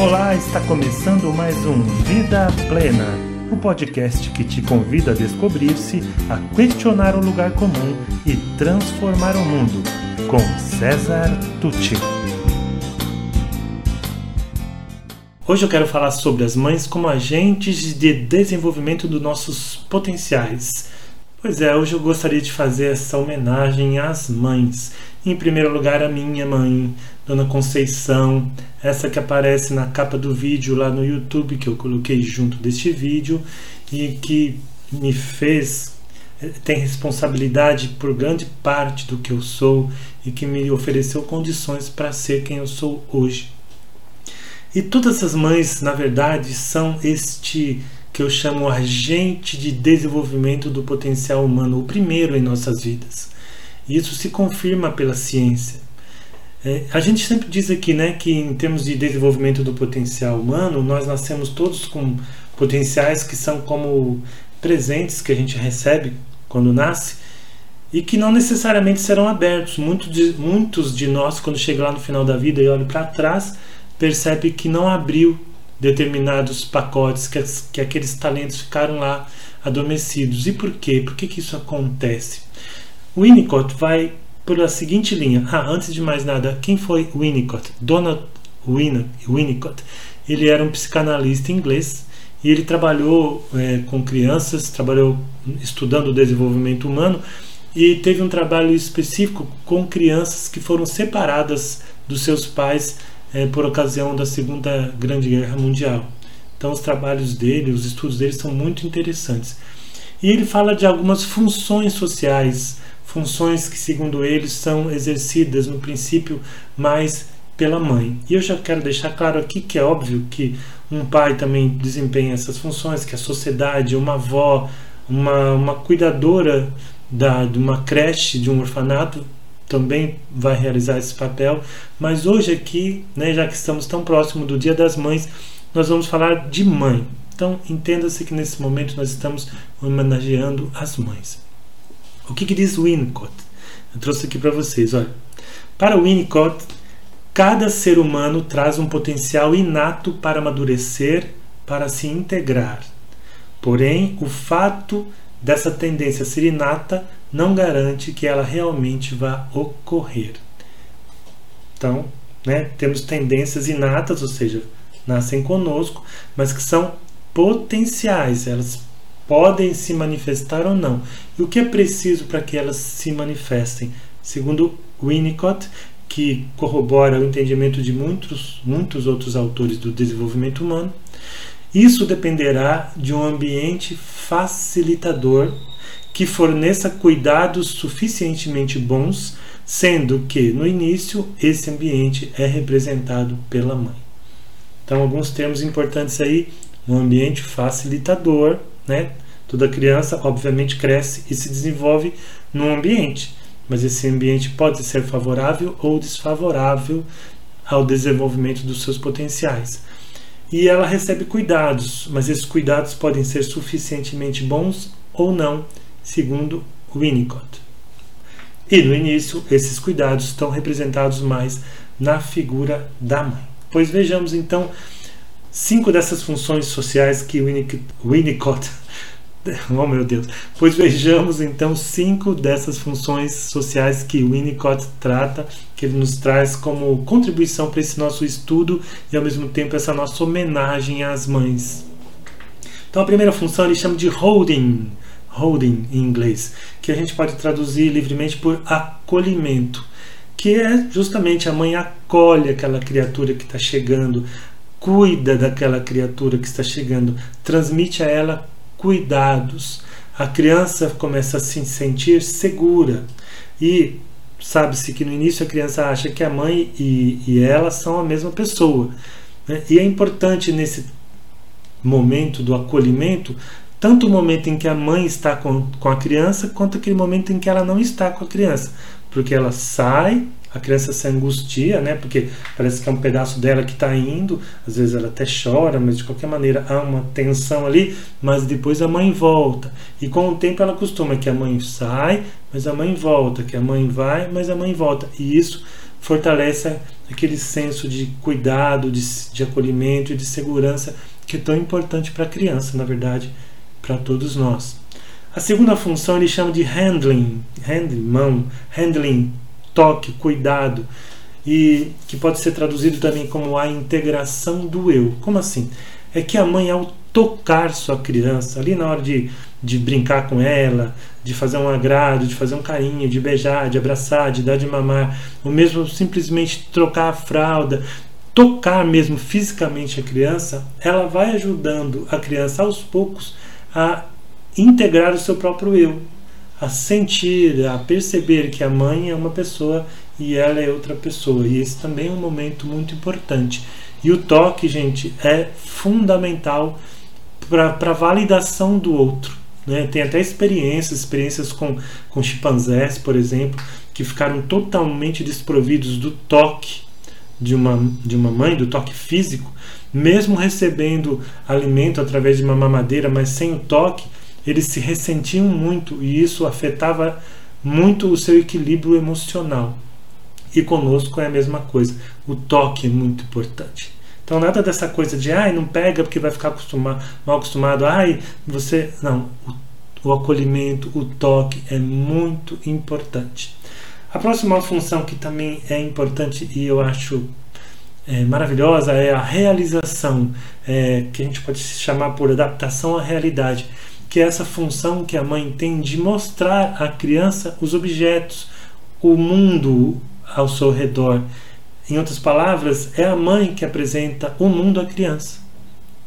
Olá, está começando mais um Vida Plena, o podcast que te convida a descobrir-se, a questionar o lugar comum e transformar o mundo, com César Tucci. Hoje eu quero falar sobre as mães como agentes de desenvolvimento dos nossos potenciais. Pois é, hoje eu gostaria de fazer essa homenagem às mães. Em primeiro lugar, a minha mãe, Dona Conceição, essa que aparece na capa do vídeo lá no YouTube que eu coloquei junto deste vídeo e que me fez eh, tem responsabilidade por grande parte do que eu sou e que me ofereceu condições para ser quem eu sou hoje. E todas as mães, na verdade, são este que eu chamo agente de desenvolvimento do potencial humano, o primeiro em nossas vidas. Isso se confirma pela ciência. É, a gente sempre diz aqui né, que, em termos de desenvolvimento do potencial humano, nós nascemos todos com potenciais que são como presentes que a gente recebe quando nasce e que não necessariamente serão abertos. Muitos de, muitos de nós, quando chega lá no final da vida e olha para trás, percebe que não abriu determinados pacotes, que, que aqueles talentos ficaram lá adormecidos. E por quê? Por que, que isso acontece? Winnicott vai pela seguinte linha. Ah, antes de mais nada, quem foi Winnicott? Donald Winnicott. Ele era um psicanalista inglês e ele trabalhou é, com crianças, trabalhou estudando o desenvolvimento humano e teve um trabalho específico com crianças que foram separadas dos seus pais é, por ocasião da Segunda Grande Guerra Mundial. Então, os trabalhos dele, os estudos dele são muito interessantes. E ele fala de algumas funções sociais funções que, segundo eles, são exercidas no princípio mais pela mãe. E eu já quero deixar claro aqui que é óbvio que um pai também desempenha essas funções, que a sociedade, uma avó, uma, uma cuidadora da, de uma creche, de um orfanato, também vai realizar esse papel. Mas hoje aqui, né, já que estamos tão próximo do Dia das Mães, nós vamos falar de mãe. Então entenda-se que nesse momento nós estamos homenageando as mães. O que, que diz Winnicott? Eu trouxe aqui para vocês. Olha, para Winnicott, cada ser humano traz um potencial inato para amadurecer, para se integrar. Porém, o fato dessa tendência ser inata não garante que ela realmente vá ocorrer. Então, né, temos tendências inatas, ou seja, nascem conosco, mas que são potenciais, elas podem se manifestar ou não. E o que é preciso para que elas se manifestem? Segundo Winnicott, que corrobora o entendimento de muitos, muitos outros autores do desenvolvimento humano, isso dependerá de um ambiente facilitador que forneça cuidados suficientemente bons, sendo que no início esse ambiente é representado pela mãe. Então, alguns termos importantes aí: um ambiente facilitador, né? Toda criança, obviamente, cresce e se desenvolve num ambiente, mas esse ambiente pode ser favorável ou desfavorável ao desenvolvimento dos seus potenciais. E ela recebe cuidados, mas esses cuidados podem ser suficientemente bons ou não, segundo Winnicott. E no início, esses cuidados estão representados mais na figura da mãe. Pois vejamos então cinco dessas funções sociais que Winnicott Oh meu Deus! Pois vejamos então cinco dessas funções sociais que Winnicott trata, que ele nos traz como contribuição para esse nosso estudo e ao mesmo tempo essa nossa homenagem às mães. Então a primeira função ele chama de holding, holding em inglês, que a gente pode traduzir livremente por acolhimento, que é justamente a mãe acolhe aquela criatura que está chegando, cuida daquela criatura que está chegando, transmite a ela cuidados. A criança começa a se sentir segura e sabe-se que no início a criança acha que a mãe e, e ela são a mesma pessoa. Né? E é importante nesse momento do acolhimento, tanto o momento em que a mãe está com, com a criança, quanto aquele momento em que ela não está com a criança. Porque ela sai a criança se angustia, né? Porque parece que é um pedaço dela que está indo. Às vezes ela até chora, mas de qualquer maneira há uma tensão ali. Mas depois a mãe volta. E com o tempo ela acostuma que a mãe sai, mas a mãe volta, que a mãe vai, mas a mãe volta. E isso fortalece aquele senso de cuidado, de, de acolhimento e de segurança que é tão importante para a criança, na verdade, para todos nós. A segunda função ele chama de handling, handling, mão, handling, toque, cuidado, e que pode ser traduzido também como a integração do eu. Como assim? É que a mãe, ao tocar sua criança, ali na hora de, de brincar com ela, de fazer um agrado, de fazer um carinho, de beijar, de abraçar, de dar de mamar, ou mesmo simplesmente trocar a fralda, tocar mesmo fisicamente a criança, ela vai ajudando a criança aos poucos a integrar o seu próprio eu, a sentir, a perceber que a mãe é uma pessoa e ela é outra pessoa. E esse também é um momento muito importante. E o toque, gente, é fundamental para a validação do outro. Né? Tem até experiências, experiências com, com chimpanzés, por exemplo, que ficaram totalmente desprovidos do toque de uma, de uma mãe, do toque físico, mesmo recebendo alimento através de uma mamadeira, mas sem o toque, eles se ressentiam muito e isso afetava muito o seu equilíbrio emocional. E conosco é a mesma coisa. O toque é muito importante. Então nada dessa coisa de ai, não pega porque vai ficar acostumado, mal acostumado, ai, você. Não, o, o acolhimento, o toque é muito importante. A próxima função que também é importante e eu acho é, maravilhosa é a realização, é, que a gente pode chamar por adaptação à realidade, que é essa função que a mãe tem de mostrar à criança os objetos, o mundo ao seu redor. Em outras palavras, é a mãe que apresenta o mundo à criança,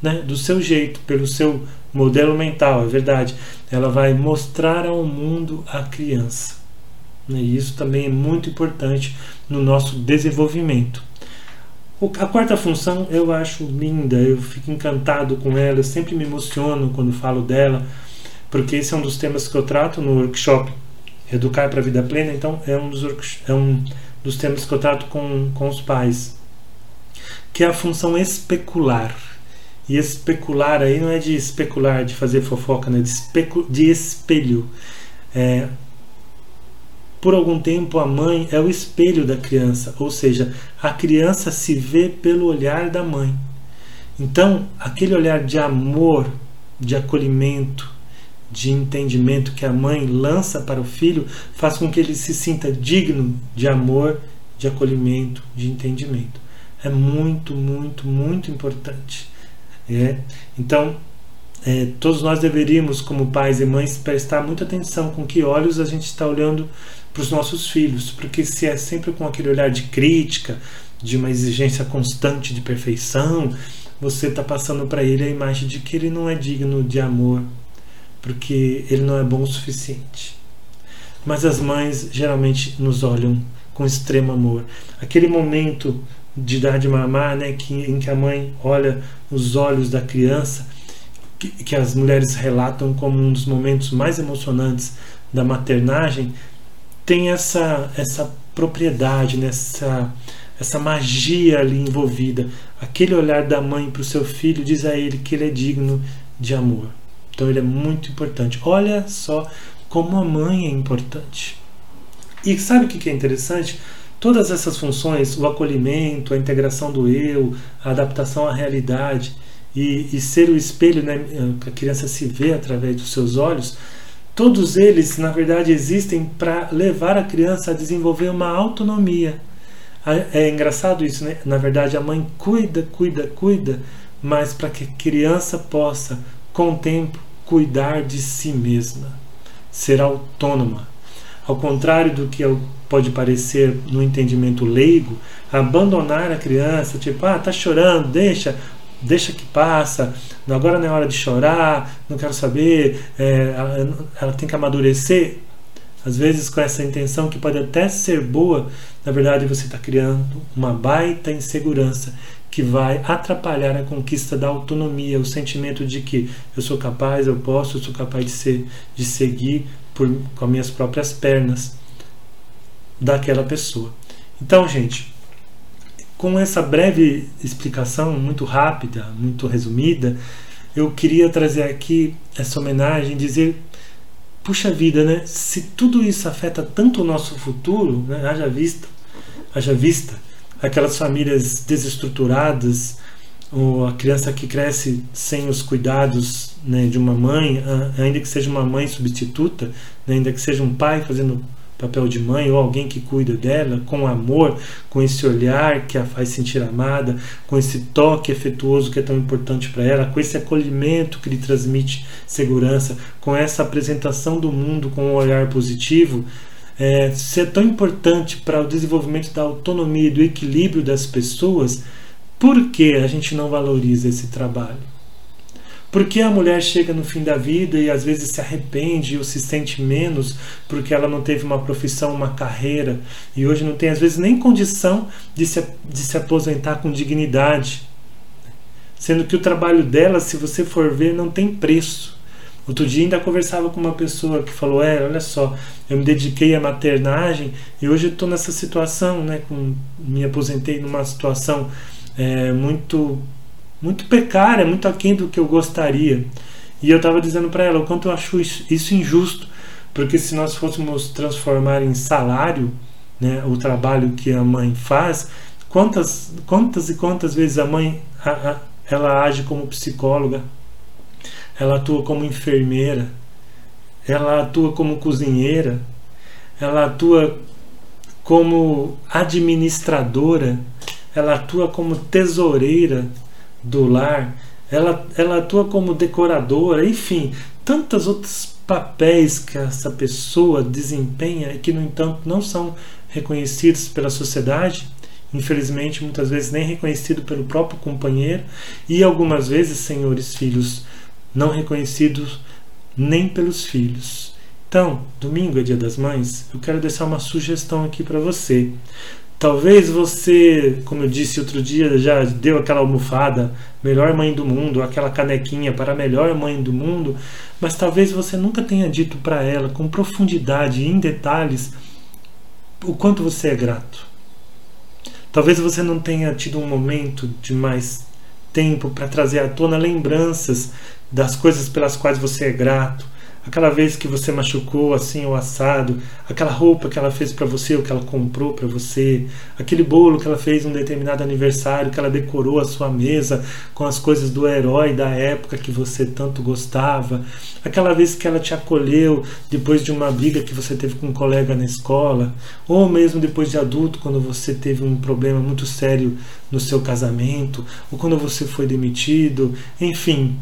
né? do seu jeito, pelo seu modelo mental, é verdade. Ela vai mostrar ao mundo a criança. Né? E isso também é muito importante no nosso desenvolvimento. A quarta função eu acho linda, eu fico encantado com ela, eu sempre me emociono quando falo dela, porque esse é um dos temas que eu trato no workshop Educar para a Vida Plena, então é um dos, é um dos temas que eu trato com, com os pais, que é a função especular. E especular aí não é de especular, de fazer fofoca, né? de, especu, de espelho. É, por algum tempo, a mãe é o espelho da criança, ou seja, a criança se vê pelo olhar da mãe. Então, aquele olhar de amor, de acolhimento, de entendimento que a mãe lança para o filho faz com que ele se sinta digno de amor, de acolhimento, de entendimento. É muito, muito, muito importante. É? Então, é, todos nós deveríamos, como pais e mães, prestar muita atenção com que olhos a gente está olhando para os nossos filhos, porque se é sempre com aquele olhar de crítica, de uma exigência constante de perfeição, você está passando para ele a imagem de que ele não é digno de amor, porque ele não é bom o suficiente. Mas as mães geralmente nos olham com extremo amor. Aquele momento de dar de mamar, né, que, em que a mãe olha os olhos da criança, que, que as mulheres relatam como um dos momentos mais emocionantes da maternagem, tem essa, essa propriedade, nessa né, essa magia ali envolvida. Aquele olhar da mãe para o seu filho diz a ele que ele é digno de amor. Então ele é muito importante. Olha só como a mãe é importante. E sabe o que é interessante? Todas essas funções, o acolhimento, a integração do eu, a adaptação à realidade e, e ser o espelho, né, a criança se vê através dos seus olhos, Todos eles, na verdade, existem para levar a criança a desenvolver uma autonomia. É engraçado isso, né? Na verdade, a mãe cuida, cuida, cuida, mas para que a criança possa, com o tempo, cuidar de si mesma, ser autônoma. Ao contrário do que pode parecer no entendimento leigo, abandonar a criança, tipo, ah, tá chorando, deixa, deixa que passa, agora não é hora de chorar, não quero saber, é, ela, ela tem que amadurecer. Às vezes, com essa intenção que pode até ser boa, na verdade você está criando uma baita insegurança que vai atrapalhar a conquista da autonomia, o sentimento de que eu sou capaz, eu posso, eu sou capaz de, ser, de seguir por, com as minhas próprias pernas daquela pessoa. Então, gente, com essa breve explicação, muito rápida, muito resumida, eu queria trazer aqui essa homenagem, dizer, puxa vida, né? Se tudo isso afeta tanto o nosso futuro, né? haja vista Haja vista aquelas famílias desestruturadas, ou a criança que cresce sem os cuidados né, de uma mãe, ainda que seja uma mãe substituta, né, ainda que seja um pai fazendo papel de mãe ou alguém que cuida dela com amor, com esse olhar que a faz sentir amada, com esse toque afetuoso que é tão importante para ela, com esse acolhimento que lhe transmite segurança, com essa apresentação do mundo com um olhar positivo, é, tão importante para o desenvolvimento da autonomia e do equilíbrio das pessoas, por que a gente não valoriza esse trabalho? Porque a mulher chega no fim da vida e às vezes se arrepende ou se sente menos porque ela não teve uma profissão, uma carreira e hoje não tem às vezes nem condição de se, de se aposentar com dignidade. Sendo que o trabalho dela, se você for ver, não tem preço. Outro dia ainda conversava com uma pessoa que falou: É, olha só, eu me dediquei à maternagem e hoje estou nessa situação, né? Com, me aposentei numa situação é, muito muito precária, muito aquém do que eu gostaria. E eu estava dizendo para ela o quanto eu acho isso, injusto, porque se nós fôssemos transformar em salário né, o trabalho que a mãe faz, quantas, quantas e quantas vezes a mãe a, a, ela age como psicóloga, ela atua como enfermeira, ela atua como cozinheira, ela atua como administradora, ela atua como tesoureira, do lar, ela, ela atua como decoradora, enfim, tantos outros papéis que essa pessoa desempenha e que, no entanto, não são reconhecidos pela sociedade, infelizmente, muitas vezes nem reconhecido pelo próprio companheiro, e algumas vezes, senhores filhos, não reconhecidos nem pelos filhos. Então, domingo é dia das mães, eu quero deixar uma sugestão aqui para você. Talvez você, como eu disse outro dia, já deu aquela almofada, melhor mãe do mundo, aquela canequinha para a melhor mãe do mundo, mas talvez você nunca tenha dito para ela com profundidade e em detalhes o quanto você é grato. Talvez você não tenha tido um momento de mais tempo para trazer à tona lembranças das coisas pelas quais você é grato aquela vez que você machucou assim o assado, aquela roupa que ela fez para você ou que ela comprou para você, aquele bolo que ela fez um determinado aniversário, que ela decorou a sua mesa com as coisas do herói da época que você tanto gostava, aquela vez que ela te acolheu depois de uma briga que você teve com um colega na escola, ou mesmo depois de adulto quando você teve um problema muito sério no seu casamento, ou quando você foi demitido, enfim,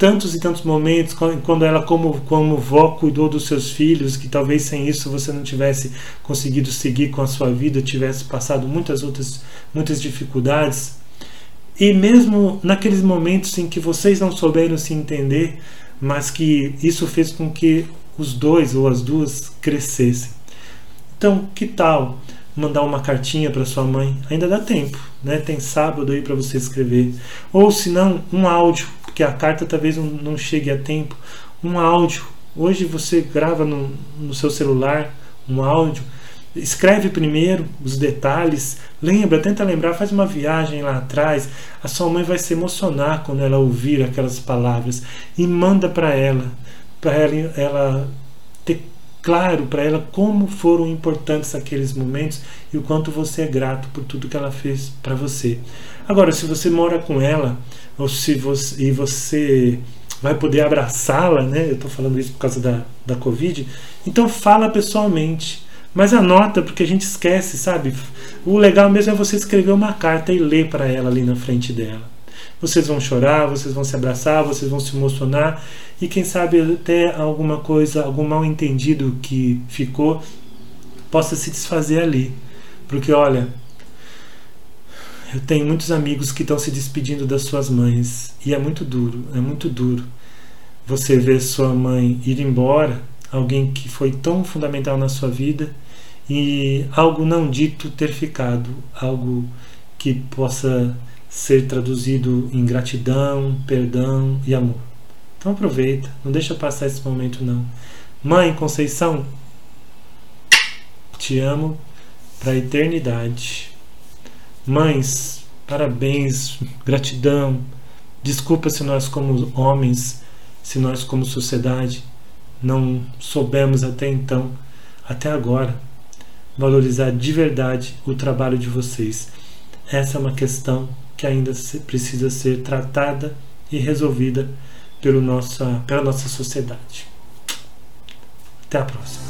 tantos e tantos momentos quando ela como como vó cuidou dos seus filhos que talvez sem isso você não tivesse conseguido seguir com a sua vida tivesse passado muitas outras muitas dificuldades. E mesmo naqueles momentos em que vocês não souberam se entender mas que isso fez com que os dois ou as duas crescessem. Então que tal mandar uma cartinha para sua mãe? Ainda dá tempo né? Tem sábado aí para você escrever. Ou se não um áudio porque a carta talvez não chegue a tempo. Um áudio. Hoje você grava no, no seu celular um áudio. Escreve primeiro os detalhes, lembra, tenta lembrar, faz uma viagem lá atrás. A sua mãe vai se emocionar quando ela ouvir aquelas palavras e manda para ela, para ela, ela ter claro para ela como foram importantes aqueles momentos e o quanto você é grato por tudo que ela fez para você. Agora, se você mora com ela, ou se você, e você vai poder abraçá-la, né? Eu estou falando isso por causa da, da Covid. Então fala pessoalmente. Mas anota, porque a gente esquece, sabe? O legal mesmo é você escrever uma carta e ler para ela ali na frente dela. Vocês vão chorar, vocês vão se abraçar, vocês vão se emocionar e quem sabe até alguma coisa, algum mal entendido que ficou possa se desfazer ali. Porque olha, eu tenho muitos amigos que estão se despedindo das suas mães e é muito duro, é muito duro. Você ver sua mãe ir embora, alguém que foi tão fundamental na sua vida e algo não dito ter ficado, algo que possa ser traduzido em gratidão, perdão e amor. Então aproveita, não deixa passar esse momento não. Mãe Conceição, te amo para a eternidade. Mães, parabéns, gratidão. Desculpa se nós, como homens, se nós, como sociedade, não soubemos até então, até agora, valorizar de verdade o trabalho de vocês. Essa é uma questão que ainda precisa ser tratada e resolvida pelo nossa, pela nossa sociedade. Até a próxima.